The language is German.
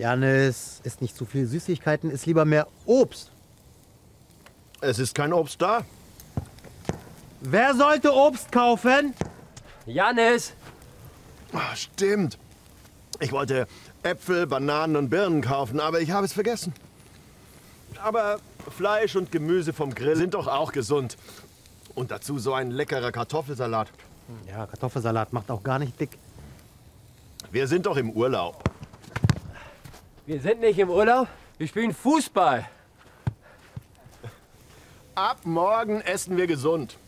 Janis, isst nicht zu viel Süßigkeiten, isst lieber mehr Obst. Es ist kein Obst da. Wer sollte Obst kaufen? Janis! Ah, stimmt. Ich wollte Äpfel, Bananen und Birnen kaufen, aber ich habe es vergessen. Aber Fleisch und Gemüse vom Grill sind doch auch gesund. Und dazu so ein leckerer Kartoffelsalat. Ja, Kartoffelsalat macht auch gar nicht dick. Wir sind doch im Urlaub. Wir sind nicht im Urlaub, wir spielen Fußball. Ab morgen essen wir gesund.